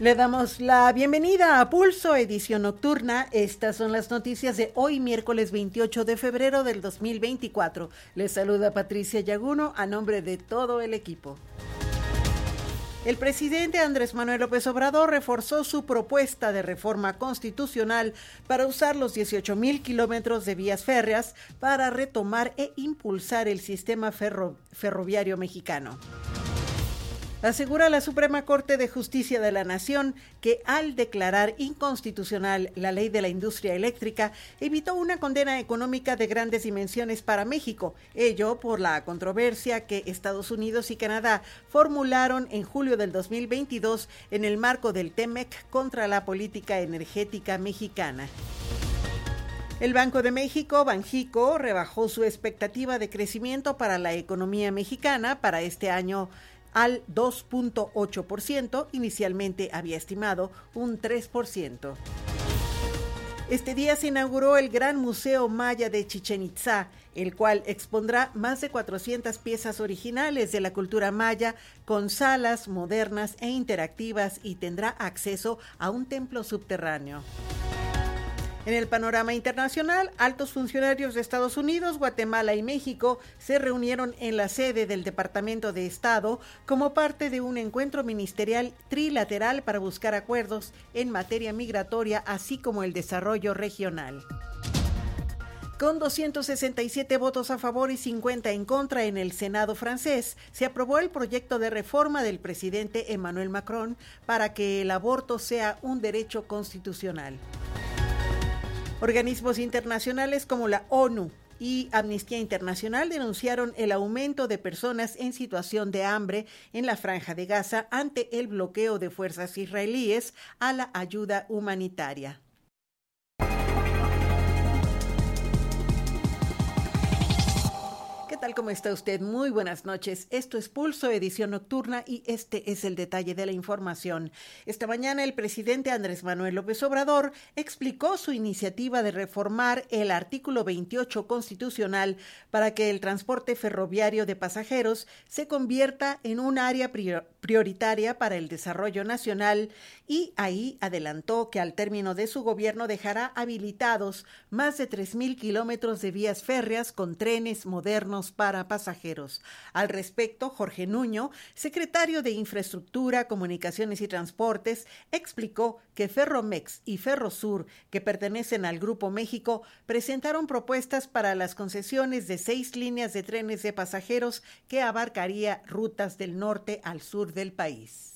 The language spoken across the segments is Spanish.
Le damos la bienvenida a Pulso, edición nocturna. Estas son las noticias de hoy, miércoles 28 de febrero del 2024. Les saluda Patricia Yaguno a nombre de todo el equipo. El presidente Andrés Manuel López Obrador reforzó su propuesta de reforma constitucional para usar los 18 mil kilómetros de vías férreas para retomar e impulsar el sistema ferroviario mexicano. Asegura la Suprema Corte de Justicia de la Nación que al declarar inconstitucional la ley de la industria eléctrica evitó una condena económica de grandes dimensiones para México, ello por la controversia que Estados Unidos y Canadá formularon en julio del 2022 en el marco del TEMEC contra la política energética mexicana. El Banco de México, Banjico, rebajó su expectativa de crecimiento para la economía mexicana para este año al 2.8%, inicialmente había estimado un 3%. Este día se inauguró el Gran Museo Maya de Chichen Itza, el cual expondrá más de 400 piezas originales de la cultura maya con salas modernas e interactivas y tendrá acceso a un templo subterráneo. En el panorama internacional, altos funcionarios de Estados Unidos, Guatemala y México se reunieron en la sede del Departamento de Estado como parte de un encuentro ministerial trilateral para buscar acuerdos en materia migratoria, así como el desarrollo regional. Con 267 votos a favor y 50 en contra en el Senado francés, se aprobó el proyecto de reforma del presidente Emmanuel Macron para que el aborto sea un derecho constitucional. Organismos internacionales como la ONU y Amnistía Internacional denunciaron el aumento de personas en situación de hambre en la franja de Gaza ante el bloqueo de fuerzas israelíes a la ayuda humanitaria. Tal? ¿Cómo está usted? Muy buenas noches. Esto es Pulso, edición nocturna, y este es el detalle de la información. Esta mañana el presidente Andrés Manuel López Obrador explicó su iniciativa de reformar el artículo 28 constitucional para que el transporte ferroviario de pasajeros se convierta en un área prioritaria para el desarrollo nacional y ahí adelantó que al término de su gobierno dejará habilitados más de 3.000 kilómetros de vías férreas con trenes modernos para pasajeros. Al respecto, Jorge Nuño, secretario de Infraestructura, Comunicaciones y Transportes, explicó que Ferromex y Ferrosur, que pertenecen al Grupo México, presentaron propuestas para las concesiones de seis líneas de trenes de pasajeros que abarcaría rutas del norte al sur del país.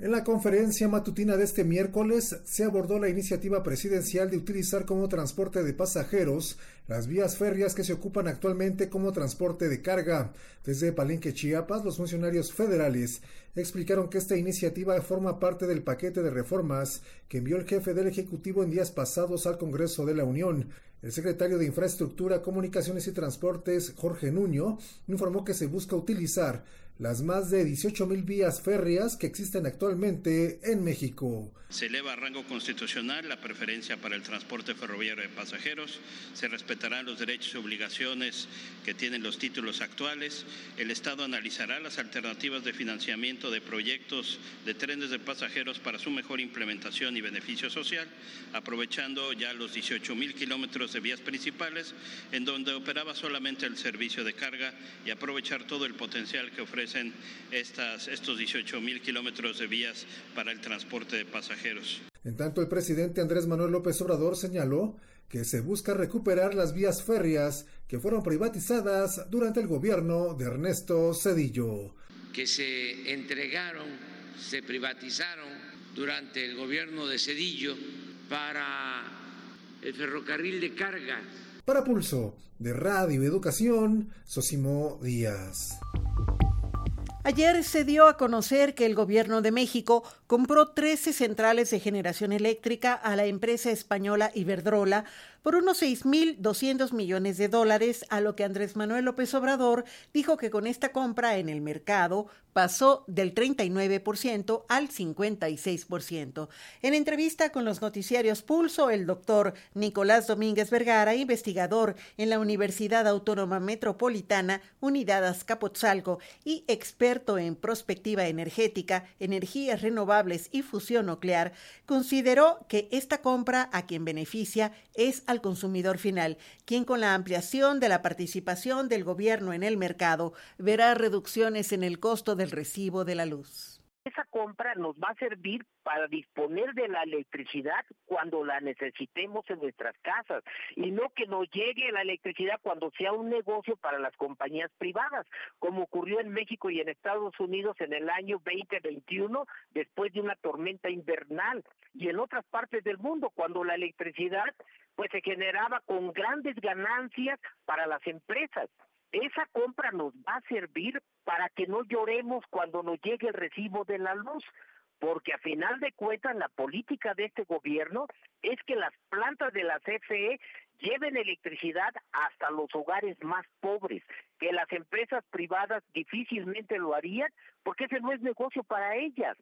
En la conferencia matutina de este miércoles se abordó la iniciativa presidencial de utilizar como transporte de pasajeros las vías férreas que se ocupan actualmente como transporte de carga. Desde Palenque, Chiapas, los funcionarios federales explicaron que esta iniciativa forma parte del paquete de reformas que envió el jefe del Ejecutivo en días pasados al Congreso de la Unión. El secretario de Infraestructura, Comunicaciones y Transportes, Jorge Nuño, informó que se busca utilizar las más de 18 mil vías férreas que existen actualmente en México. Se eleva a rango constitucional la preferencia para el transporte ferroviario de pasajeros, se respetarán los derechos y obligaciones que tienen los títulos actuales, el Estado analizará las alternativas de financiamiento de proyectos de trenes de pasajeros para su mejor implementación y beneficio social, aprovechando ya los 18 mil kilómetros de vías principales en donde operaba solamente el servicio de carga y aprovechar todo el potencial que ofrece estas, estos 18 mil kilómetros de vías para el transporte de pasajeros. En tanto, el presidente Andrés Manuel López Obrador señaló que se busca recuperar las vías férreas que fueron privatizadas durante el gobierno de Ernesto Cedillo. Que se entregaron, se privatizaron durante el gobierno de Cedillo para el ferrocarril de carga. Para Pulso de Radio Educación, Sosimo Díaz. Ayer se dio a conocer que el gobierno de México compró 13 centrales de generación eléctrica a la empresa española Iberdrola por unos 6.200 millones de dólares, a lo que Andrés Manuel López Obrador dijo que con esta compra en el mercado pasó del 39% al 56%. En entrevista con los noticiarios Pulso, el doctor Nicolás Domínguez Vergara, investigador en la Universidad Autónoma Metropolitana, Unidad Azcapotzalco y experto en prospectiva energética, energías renovables y fusión nuclear, consideró que esta compra a quien beneficia es al consumidor final, quien con la ampliación de la participación del gobierno en el mercado verá reducciones en el costo de el recibo de la luz. Esa compra nos va a servir para disponer de la electricidad cuando la necesitemos en nuestras casas y no que nos llegue la electricidad cuando sea un negocio para las compañías privadas, como ocurrió en México y en Estados Unidos en el año 2021 después de una tormenta invernal y en otras partes del mundo cuando la electricidad pues se generaba con grandes ganancias para las empresas esa compra nos va a servir para que no lloremos cuando nos llegue el recibo de la luz, porque a final de cuentas la política de este gobierno es que las plantas de la CFE lleven electricidad hasta los hogares más pobres, que las empresas privadas difícilmente lo harían, porque ese no es negocio para ellas.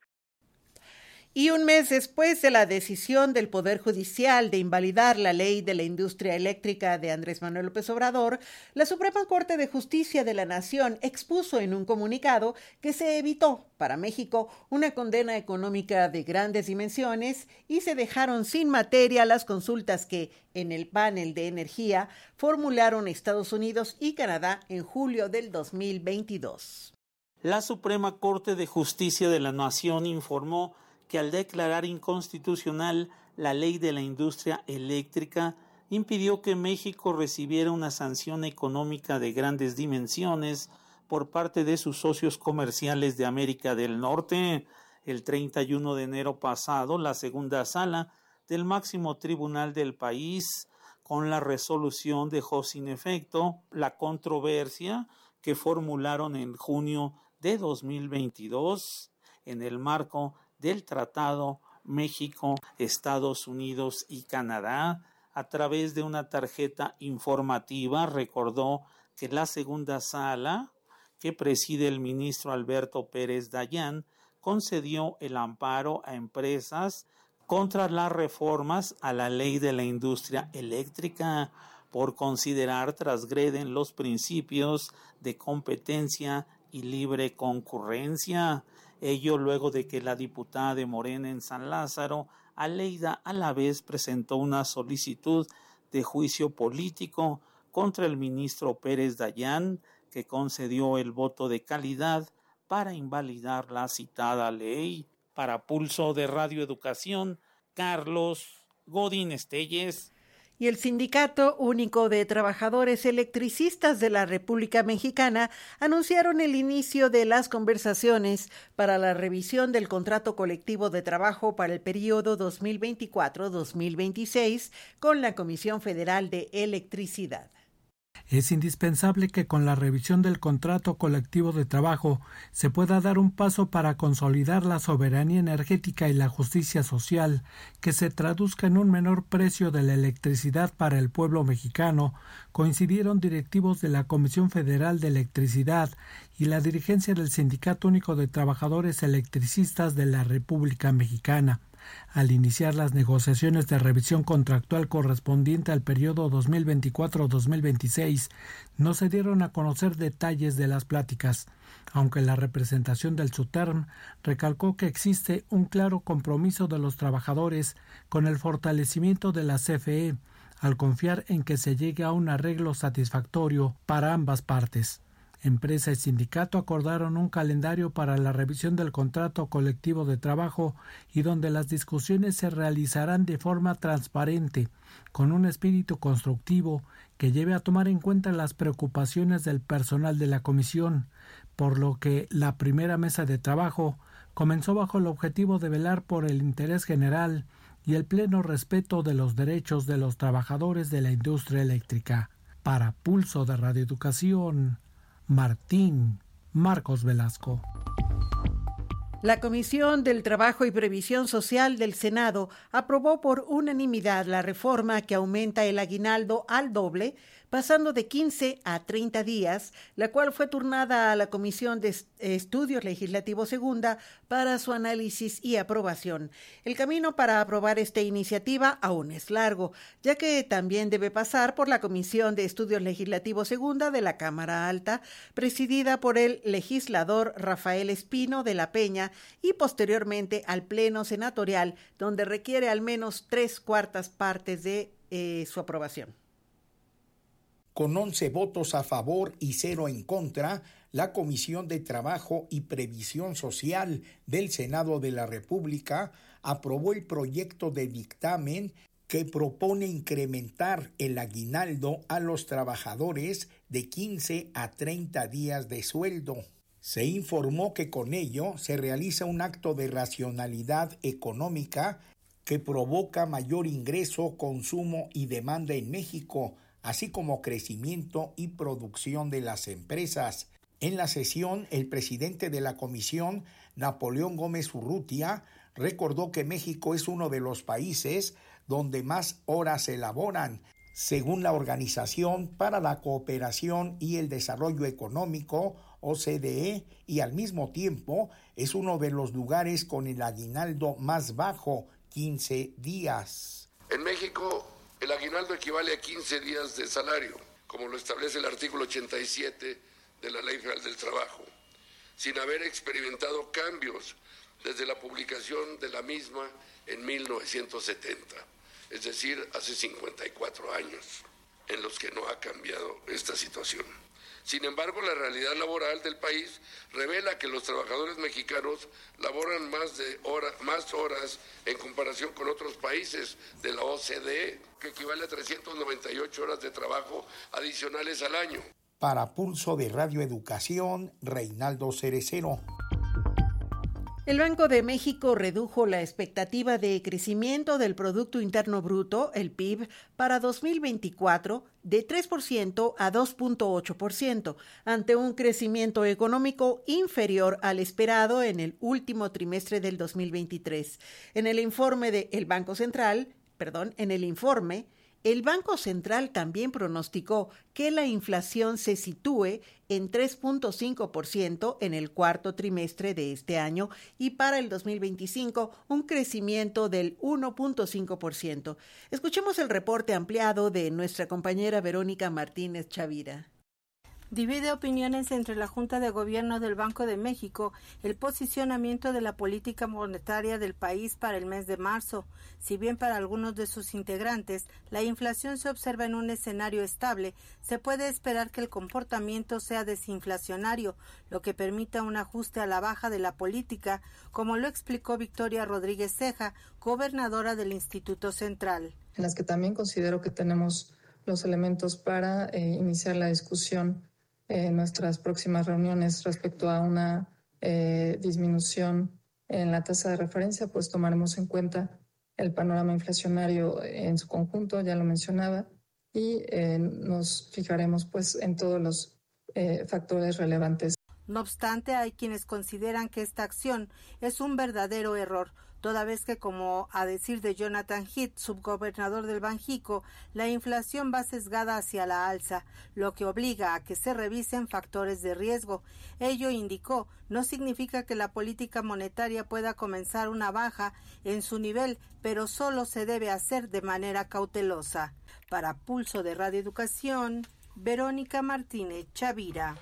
Y un mes después de la decisión del Poder Judicial de invalidar la ley de la industria eléctrica de Andrés Manuel López Obrador, la Suprema Corte de Justicia de la Nación expuso en un comunicado que se evitó para México una condena económica de grandes dimensiones y se dejaron sin materia las consultas que, en el panel de energía, formularon Estados Unidos y Canadá en julio del 2022. La Suprema Corte de Justicia de la Nación informó que al declarar inconstitucional la ley de la industria eléctrica impidió que México recibiera una sanción económica de grandes dimensiones por parte de sus socios comerciales de América del Norte. El 31 de enero pasado, la segunda sala del máximo tribunal del país, con la resolución, dejó sin efecto la controversia que formularon en junio de 2022 en el marco del Tratado México, Estados Unidos y Canadá, a través de una tarjeta informativa, recordó que la segunda sala, que preside el ministro Alberto Pérez Dayán, concedió el amparo a empresas contra las reformas a la ley de la industria eléctrica por considerar transgreden los principios de competencia y libre concurrencia ello luego de que la diputada de Morena en San Lázaro, Aleida, a la vez presentó una solicitud de juicio político contra el ministro Pérez Dayán, que concedió el voto de calidad para invalidar la citada ley. Para Pulso de Radio Educación, Carlos Godín Estelles y el Sindicato Único de Trabajadores Electricistas de la República Mexicana anunciaron el inicio de las conversaciones para la revisión del contrato colectivo de trabajo para el periodo 2024-2026 con la Comisión Federal de Electricidad. Es indispensable que con la revisión del contrato colectivo de trabajo se pueda dar un paso para consolidar la soberanía energética y la justicia social, que se traduzca en un menor precio de la electricidad para el pueblo mexicano, coincidieron directivos de la Comisión Federal de Electricidad y la dirigencia del Sindicato Único de Trabajadores Electricistas de la República Mexicana al iniciar las negociaciones de revisión contractual correspondiente al periodo 2024-2026, no se dieron a conocer detalles de las pláticas, aunque la representación del SUTERM recalcó que existe un claro compromiso de los trabajadores con el fortalecimiento de la CFE, al confiar en que se llegue a un arreglo satisfactorio para ambas partes. Empresa y sindicato acordaron un calendario para la revisión del contrato colectivo de trabajo y donde las discusiones se realizarán de forma transparente, con un espíritu constructivo que lleve a tomar en cuenta las preocupaciones del personal de la comisión, por lo que la primera mesa de trabajo comenzó bajo el objetivo de velar por el interés general y el pleno respeto de los derechos de los trabajadores de la industria eléctrica. Para Pulso de Radioeducación, Martín Marcos Velasco. La Comisión del Trabajo y Previsión Social del Senado aprobó por unanimidad la reforma que aumenta el aguinaldo al doble pasando de 15 a 30 días, la cual fue turnada a la Comisión de Estudios Legislativos Segunda para su análisis y aprobación. El camino para aprobar esta iniciativa aún es largo, ya que también debe pasar por la Comisión de Estudios Legislativos Segunda de la Cámara Alta, presidida por el legislador Rafael Espino de la Peña, y posteriormente al Pleno Senatorial, donde requiere al menos tres cuartas partes de eh, su aprobación. Con 11 votos a favor y cero en contra, la Comisión de Trabajo y Previsión Social del Senado de la República aprobó el proyecto de dictamen que propone incrementar el aguinaldo a los trabajadores de 15 a 30 días de sueldo. Se informó que con ello se realiza un acto de racionalidad económica que provoca mayor ingreso, consumo y demanda en México, así como crecimiento y producción de las empresas. En la sesión, el presidente de la comisión, Napoleón Gómez Urrutia, recordó que México es uno de los países donde más horas se elaboran, según la Organización para la Cooperación y el Desarrollo Económico, OCDE, y al mismo tiempo es uno de los lugares con el aguinaldo más bajo, 15 días. En México el aguinaldo equivale a 15 días de salario, como lo establece el artículo 87 de la Ley Federal del Trabajo, sin haber experimentado cambios desde la publicación de la misma en 1970, es decir, hace 54 años en los que no ha cambiado esta situación. Sin embargo, la realidad laboral del país revela que los trabajadores mexicanos laboran más, de más horas en comparación con otros países de la OCDE, que equivale a 398 horas de trabajo adicionales al año. Para Pulso de Radio Educación, Reinaldo Cerecero. El Banco de México redujo la expectativa de crecimiento del Producto Interno Bruto, el PIB, para 2024 de 3% a 2.8%, ante un crecimiento económico inferior al esperado en el último trimestre del 2023. En el informe del Banco Central, perdón, en el informe, el Banco Central también pronosticó que la inflación se sitúe en 3.5% en el cuarto trimestre de este año y para el 2025 un crecimiento del 1.5%. Escuchemos el reporte ampliado de nuestra compañera Verónica Martínez Chavira divide opiniones entre la Junta de Gobierno del Banco de México el posicionamiento de la política monetaria del país para el mes de marzo. Si bien para algunos de sus integrantes la inflación se observa en un escenario estable, se puede esperar que el comportamiento sea desinflacionario, lo que permita un ajuste a la baja de la política, como lo explicó Victoria Rodríguez Ceja, gobernadora del Instituto Central. En las que también considero que tenemos los elementos para eh, iniciar la discusión en nuestras próximas reuniones respecto a una eh, disminución en la tasa de referencia, pues tomaremos en cuenta el panorama inflacionario en su conjunto, ya lo mencionaba, y eh, nos fijaremos pues en todos los eh, factores relevantes. No obstante, hay quienes consideran que esta acción es un verdadero error, toda vez que, como a decir de Jonathan Heath, subgobernador del Banjico, la inflación va sesgada hacia la alza, lo que obliga a que se revisen factores de riesgo. Ello indicó, no significa que la política monetaria pueda comenzar una baja en su nivel, pero solo se debe hacer de manera cautelosa. Para Pulso de Radio Educación, Verónica Martínez Chavira.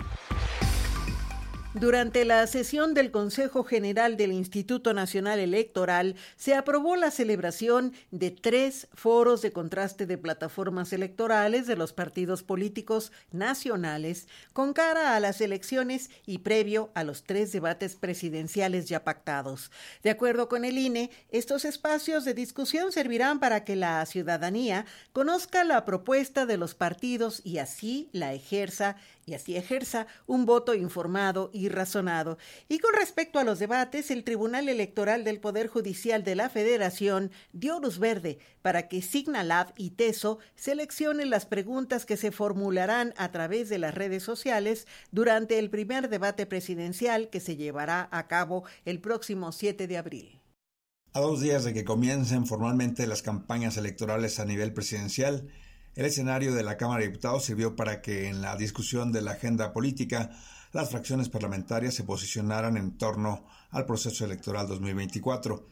Durante la sesión del Consejo General del Instituto Nacional Electoral se aprobó la celebración de tres foros de contraste de plataformas electorales de los partidos políticos nacionales con cara a las elecciones y previo a los tres debates presidenciales ya pactados. De acuerdo con el INE, estos espacios de discusión servirán para que la ciudadanía conozca la propuesta de los partidos y así la ejerza y así ejerza un voto informado y razonado. Y con respecto a los debates, el Tribunal Electoral del Poder Judicial de la Federación dio luz verde para que Signalab y TESO seleccionen las preguntas que se formularán a través de las redes sociales durante el primer debate presidencial que se llevará a cabo el próximo 7 de abril. A dos días de que comiencen formalmente las campañas electorales a nivel presidencial, el escenario de la Cámara de Diputados sirvió para que en la discusión de la agenda política las fracciones parlamentarias se posicionaran en torno al proceso electoral 2024.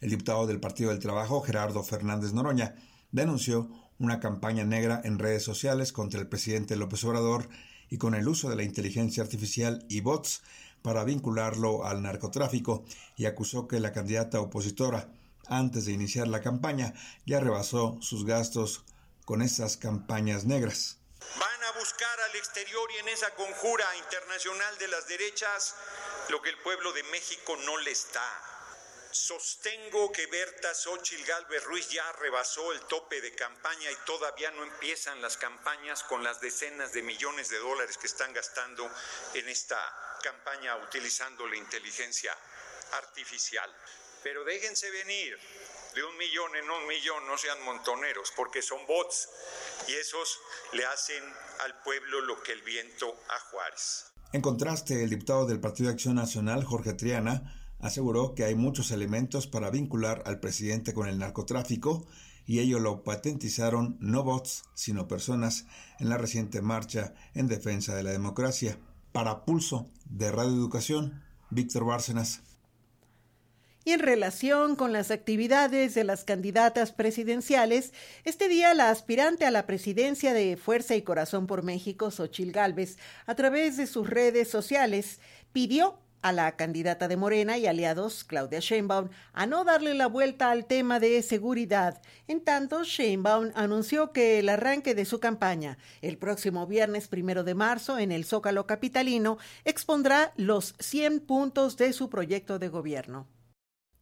El diputado del Partido del Trabajo, Gerardo Fernández Noroña, denunció una campaña negra en redes sociales contra el presidente López Obrador y con el uso de la inteligencia artificial y bots para vincularlo al narcotráfico y acusó que la candidata opositora, antes de iniciar la campaña, ya rebasó sus gastos con esas campañas negras. Van a buscar al exterior y en esa conjura internacional de las derechas lo que el pueblo de México no le está. Sostengo que Berta Xochil Galvez Ruiz ya rebasó el tope de campaña y todavía no empiezan las campañas con las decenas de millones de dólares que están gastando en esta campaña utilizando la inteligencia artificial. Pero déjense venir, de un millón en un millón, no sean montoneros, porque son bots y esos le hacen al pueblo lo que el viento a Juárez. En contraste, el diputado del Partido de Acción Nacional, Jorge Triana, aseguró que hay muchos elementos para vincular al presidente con el narcotráfico y ello lo patentizaron no bots, sino personas en la reciente marcha en defensa de la democracia. Para Pulso de Radio Educación, Víctor Bárcenas. Y en relación con las actividades de las candidatas presidenciales, este día la aspirante a la presidencia de Fuerza y Corazón por México, Xochil Gálvez, a través de sus redes sociales, pidió a la candidata de Morena y aliados, Claudia Sheinbaum, a no darle la vuelta al tema de seguridad. En tanto, Sheinbaum anunció que el arranque de su campaña, el próximo viernes primero de marzo, en el Zócalo Capitalino, expondrá los 100 puntos de su proyecto de gobierno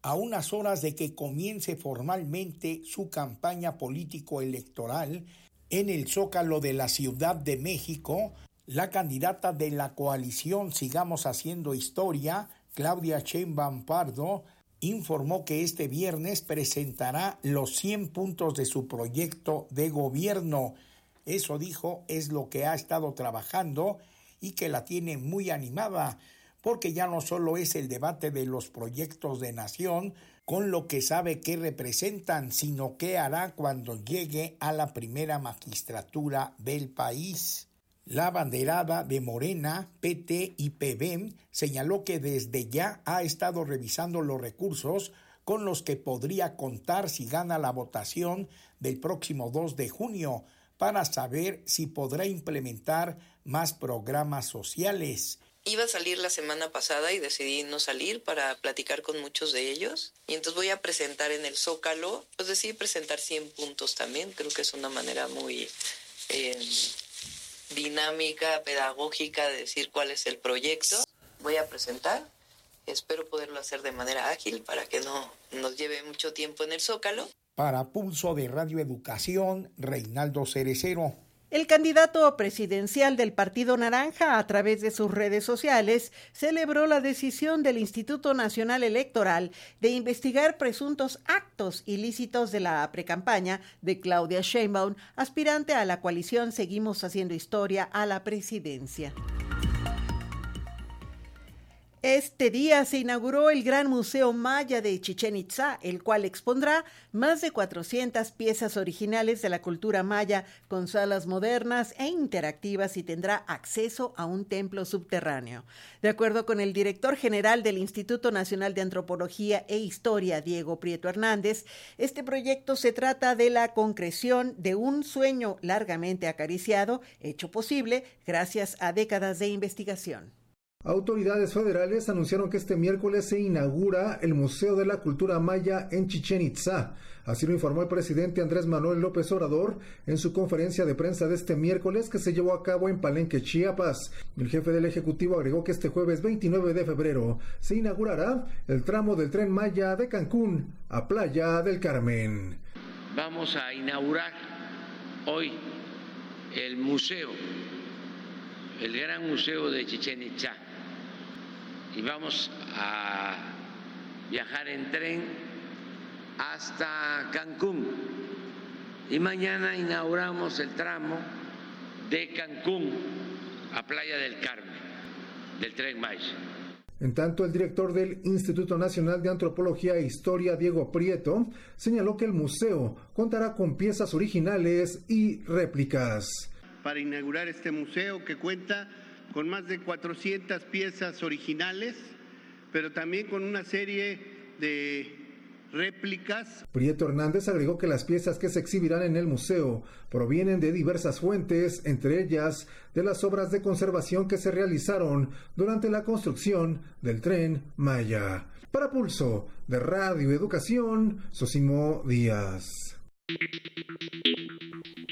a unas horas de que comience formalmente su campaña político-electoral en el Zócalo de la Ciudad de México, la candidata de la coalición Sigamos Haciendo Historia, Claudia Sheinbaum Pardo, informó que este viernes presentará los 100 puntos de su proyecto de gobierno. Eso dijo es lo que ha estado trabajando y que la tiene muy animada porque ya no solo es el debate de los proyectos de nación con lo que sabe que representan, sino qué hará cuando llegue a la primera magistratura del país. La banderada de Morena, PT y PBM señaló que desde ya ha estado revisando los recursos con los que podría contar si gana la votación del próximo 2 de junio para saber si podrá implementar más programas sociales. Iba a salir la semana pasada y decidí no salir para platicar con muchos de ellos. Y entonces voy a presentar en el Zócalo, pues decidí presentar 100 puntos también. Creo que es una manera muy eh, dinámica, pedagógica de decir cuál es el proyecto. Voy a presentar. Espero poderlo hacer de manera ágil para que no nos lleve mucho tiempo en el Zócalo. Para Pulso de Radio Educación, Reinaldo Cerecero. El candidato presidencial del Partido Naranja, a través de sus redes sociales, celebró la decisión del Instituto Nacional Electoral de investigar presuntos actos ilícitos de la precampaña de Claudia Sheinbaum, aspirante a la coalición Seguimos Haciendo Historia a la presidencia. Este día se inauguró el Gran Museo Maya de Chichen Itza, el cual expondrá más de 400 piezas originales de la cultura maya con salas modernas e interactivas y tendrá acceso a un templo subterráneo. De acuerdo con el director general del Instituto Nacional de Antropología e Historia, Diego Prieto Hernández, este proyecto se trata de la concreción de un sueño largamente acariciado, hecho posible gracias a décadas de investigación. Autoridades federales anunciaron que este miércoles se inaugura el Museo de la Cultura Maya en Chichen Itza. Así lo informó el presidente Andrés Manuel López Obrador en su conferencia de prensa de este miércoles que se llevó a cabo en Palenque, Chiapas. El jefe del Ejecutivo agregó que este jueves 29 de febrero se inaugurará el tramo del tren Maya de Cancún a Playa del Carmen. Vamos a inaugurar hoy el Museo el gran museo de Chichen Itza y vamos a viajar en tren hasta Cancún y mañana inauguramos el tramo de Cancún a Playa del Carmen del tren Maya. En tanto, el director del Instituto Nacional de Antropología e Historia, Diego Prieto, señaló que el museo contará con piezas originales y réplicas. Para inaugurar este museo que cuenta con más de 400 piezas originales, pero también con una serie de réplicas. Prieto Hernández agregó que las piezas que se exhibirán en el museo provienen de diversas fuentes, entre ellas de las obras de conservación que se realizaron durante la construcción del tren Maya. Para Pulso de Radio Educación, Sosimo Díaz.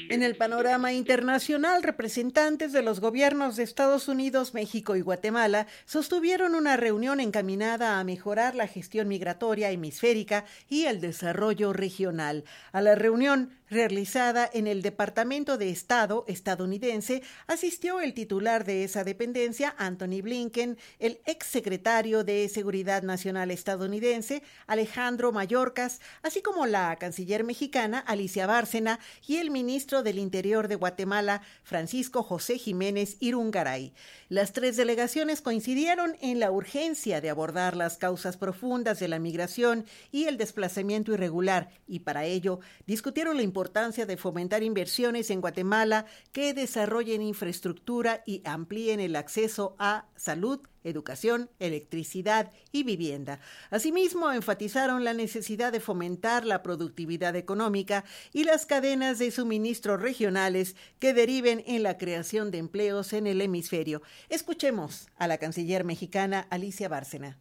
En el panorama internacional, representantes de los gobiernos de Estados Unidos, México y Guatemala sostuvieron una reunión encaminada a mejorar la gestión migratoria hemisférica y el desarrollo regional. A la reunión realizada en el Departamento de Estado estadounidense, asistió el titular de esa dependencia, Anthony Blinken, el exsecretario de Seguridad Nacional estadounidense, Alejandro Mayorkas, así como la canciller mexicana, Alicia Bárcena, y el ministro del Interior de Guatemala, Francisco José Jiménez Irungaray. Las tres delegaciones coincidieron en la urgencia de abordar las causas profundas de la migración y el desplazamiento irregular y para ello discutieron la importancia de fomentar inversiones en Guatemala que desarrollen infraestructura y amplíen el acceso a salud, educación, electricidad y vivienda. Asimismo, enfatizaron la necesidad de fomentar la productividad económica y las cadenas de suministro regionales que deriven en la creación de empleos en el hemisferio. Escuchemos a la canciller mexicana Alicia Bárcena.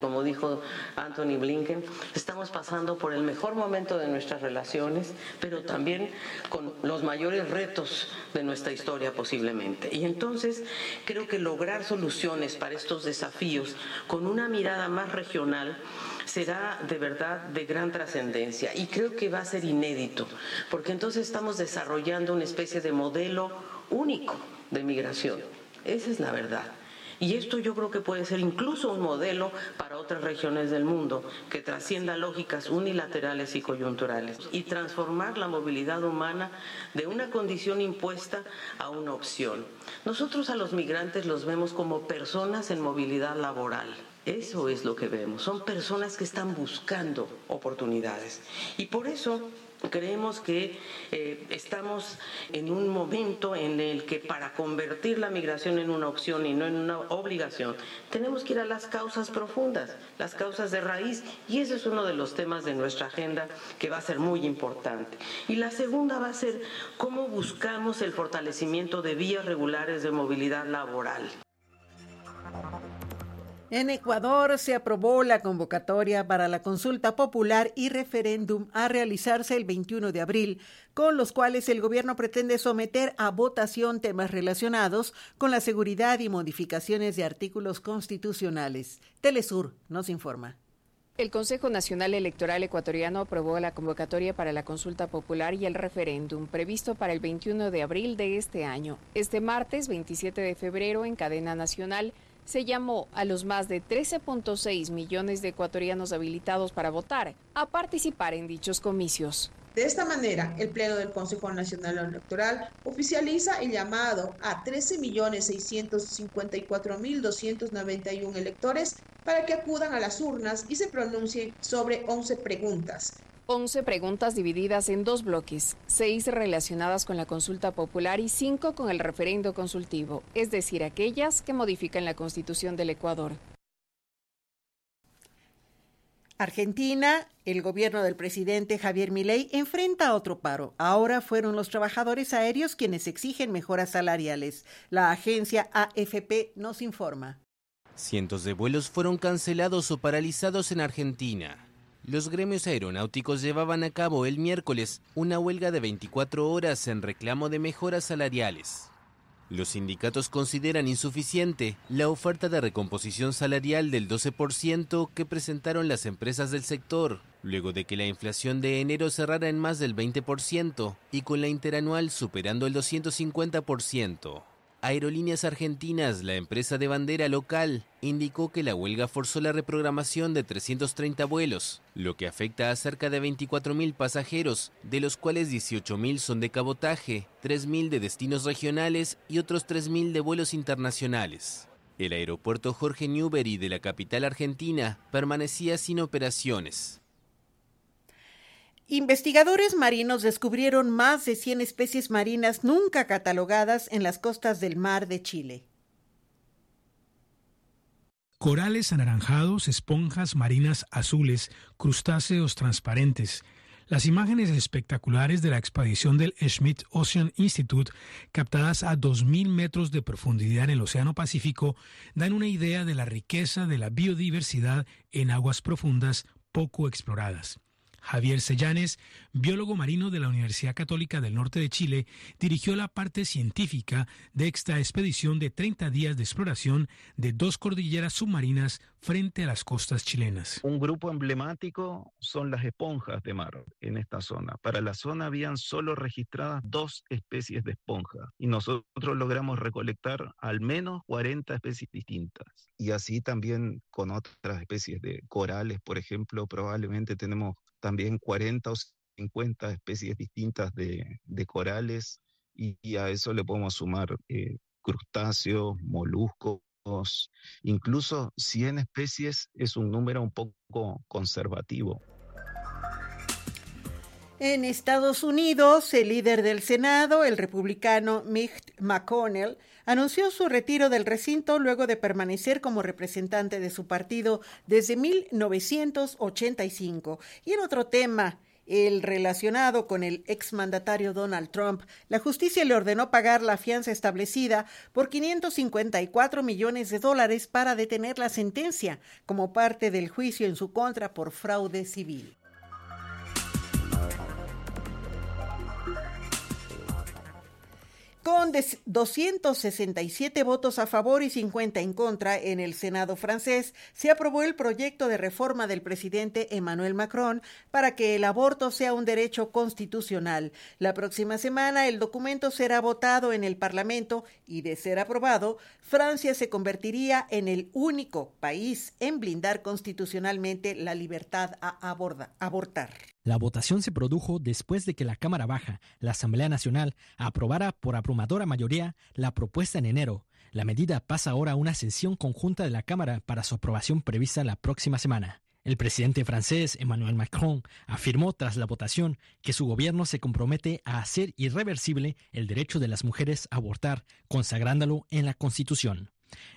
Como dijo Anthony Blinken, estamos pasando por el mejor momento de nuestras relaciones, pero también con los mayores retos de nuestra historia posiblemente. Y entonces creo que lograr soluciones para estos desafíos con una mirada más regional será de verdad de gran trascendencia y creo que va a ser inédito, porque entonces estamos desarrollando una especie de modelo único de migración. Esa es la verdad. Y esto yo creo que puede ser incluso un modelo para otras regiones del mundo que trascienda lógicas unilaterales y coyunturales y transformar la movilidad humana de una condición impuesta a una opción. Nosotros a los migrantes los vemos como personas en movilidad laboral. Eso es lo que vemos. Son personas que están buscando oportunidades. Y por eso Creemos que eh, estamos en un momento en el que para convertir la migración en una opción y no en una obligación, tenemos que ir a las causas profundas, las causas de raíz, y ese es uno de los temas de nuestra agenda que va a ser muy importante. Y la segunda va a ser cómo buscamos el fortalecimiento de vías regulares de movilidad laboral. En Ecuador se aprobó la convocatoria para la consulta popular y referéndum a realizarse el 21 de abril, con los cuales el gobierno pretende someter a votación temas relacionados con la seguridad y modificaciones de artículos constitucionales. Telesur nos informa. El Consejo Nacional Electoral Ecuatoriano aprobó la convocatoria para la consulta popular y el referéndum previsto para el 21 de abril de este año. Este martes 27 de febrero en cadena nacional se llamó a los más de 13.6 millones de ecuatorianos habilitados para votar a participar en dichos comicios. De esta manera, el Pleno del Consejo Nacional Electoral oficializa el llamado a 13.654.291 electores para que acudan a las urnas y se pronuncien sobre 11 preguntas, 11 preguntas divididas en dos bloques, seis relacionadas con la consulta popular y cinco con el referendo consultivo, es decir, aquellas que modifican la constitución del Ecuador. Argentina, el gobierno del presidente Javier Milei enfrenta otro paro. Ahora fueron los trabajadores aéreos quienes exigen mejoras salariales. La agencia AFP nos informa. Cientos de vuelos fueron cancelados o paralizados en Argentina. Los gremios aeronáuticos llevaban a cabo el miércoles una huelga de 24 horas en reclamo de mejoras salariales. Los sindicatos consideran insuficiente la oferta de recomposición salarial del 12% que presentaron las empresas del sector, luego de que la inflación de enero cerrara en más del 20% y con la interanual superando el 250%. Aerolíneas Argentinas, la empresa de bandera local, indicó que la huelga forzó la reprogramación de 330 vuelos, lo que afecta a cerca de 24.000 pasajeros, de los cuales 18.000 son de cabotaje, 3.000 de destinos regionales y otros 3.000 de vuelos internacionales. El aeropuerto Jorge Newbery de la capital argentina permanecía sin operaciones. Investigadores marinos descubrieron más de 100 especies marinas nunca catalogadas en las costas del mar de Chile. Corales anaranjados, esponjas marinas azules, crustáceos transparentes. Las imágenes espectaculares de la expedición del Schmidt Ocean Institute, captadas a 2.000 metros de profundidad en el Océano Pacífico, dan una idea de la riqueza de la biodiversidad en aguas profundas poco exploradas. Javier Sellanes, biólogo marino de la Universidad Católica del Norte de Chile, dirigió la parte científica de esta expedición de 30 días de exploración de dos cordilleras submarinas frente a las costas chilenas. Un grupo emblemático son las esponjas de mar en esta zona. Para la zona habían solo registradas dos especies de esponjas y nosotros logramos recolectar al menos 40 especies distintas. Y así también con otras especies de corales, por ejemplo, probablemente tenemos también 40 o 50 especies distintas de, corales y, a eso le podemos sumar eh, crustáceos, moluscos, incluso 100 especies es un número un poco conservativo. En Estados Unidos, el líder del Senado, el republicano Mitch McConnell, anunció su retiro del recinto luego de permanecer como representante de su partido desde 1985. Y en otro tema, el relacionado con el exmandatario Donald Trump, la justicia le ordenó pagar la fianza establecida por 554 millones de dólares para detener la sentencia como parte del juicio en su contra por fraude civil. Con 267 votos a favor y 50 en contra en el Senado francés, se aprobó el proyecto de reforma del presidente Emmanuel Macron para que el aborto sea un derecho constitucional. La próxima semana el documento será votado en el Parlamento y, de ser aprobado, Francia se convertiría en el único país en blindar constitucionalmente la libertad a abortar. La votación se produjo después de que la Cámara Baja, la Asamblea Nacional, aprobara por abrumadora mayoría la propuesta en enero. La medida pasa ahora a una sesión conjunta de la Cámara para su aprobación prevista la próxima semana. El presidente francés Emmanuel Macron afirmó tras la votación que su gobierno se compromete a hacer irreversible el derecho de las mujeres a abortar, consagrándolo en la Constitución.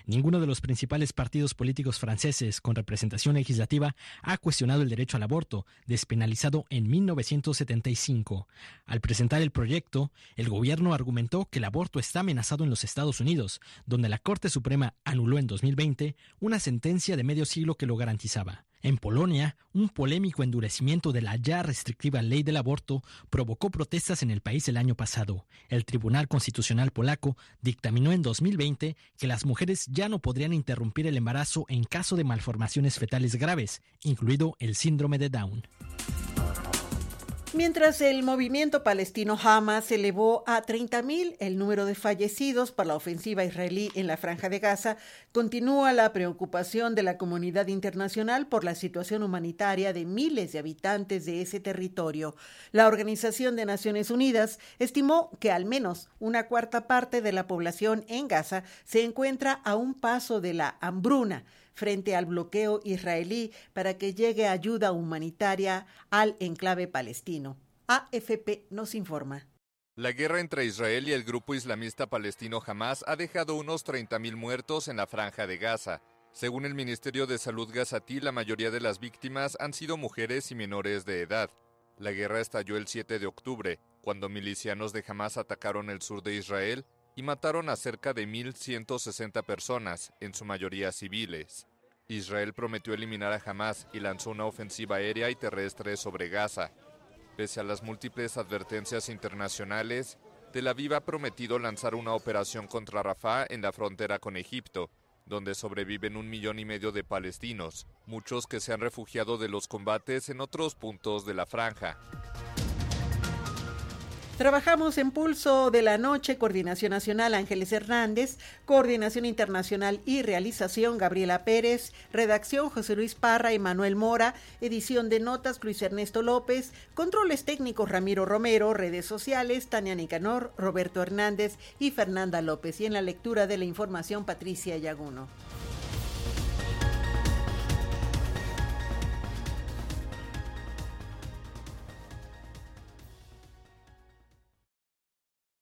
Ninguno de los principales partidos políticos franceses con representación legislativa ha cuestionado el derecho al aborto, despenalizado en 1975. Al presentar el proyecto, el gobierno argumentó que el aborto está amenazado en los Estados Unidos, donde la Corte Suprema anuló en 2020 una sentencia de medio siglo que lo garantizaba. En Polonia, un polémico endurecimiento de la ya restrictiva ley del aborto provocó protestas en el país el año pasado. El Tribunal Constitucional polaco dictaminó en 2020 que las mujeres ya no podrían interrumpir el embarazo en caso de malformaciones fetales graves, incluido el síndrome de Down. Mientras el movimiento palestino Hamas elevó a 30.000 el número de fallecidos por la ofensiva israelí en la franja de Gaza, continúa la preocupación de la comunidad internacional por la situación humanitaria de miles de habitantes de ese territorio. La Organización de Naciones Unidas estimó que al menos una cuarta parte de la población en Gaza se encuentra a un paso de la hambruna frente al bloqueo israelí para que llegue ayuda humanitaria al enclave palestino. AFP nos informa. La guerra entre Israel y el grupo islamista palestino Hamas ha dejado unos 30.000 muertos en la franja de Gaza. Según el Ministerio de Salud gazatí, la mayoría de las víctimas han sido mujeres y menores de edad. La guerra estalló el 7 de octubre, cuando milicianos de Hamas atacaron el sur de Israel y mataron a cerca de 1.160 personas, en su mayoría civiles. Israel prometió eliminar a Hamas y lanzó una ofensiva aérea y terrestre sobre Gaza. Pese a las múltiples advertencias internacionales, Tel Aviv ha prometido lanzar una operación contra Rafah en la frontera con Egipto, donde sobreviven un millón y medio de palestinos, muchos que se han refugiado de los combates en otros puntos de la franja. Trabajamos en Pulso de la Noche, Coordinación Nacional Ángeles Hernández, Coordinación Internacional y Realización Gabriela Pérez, Redacción José Luis Parra y Manuel Mora, edición de notas Luis Ernesto López, controles técnicos Ramiro Romero, redes sociales Tania Nicanor, Roberto Hernández y Fernanda López y en la lectura de la información Patricia Yaguno.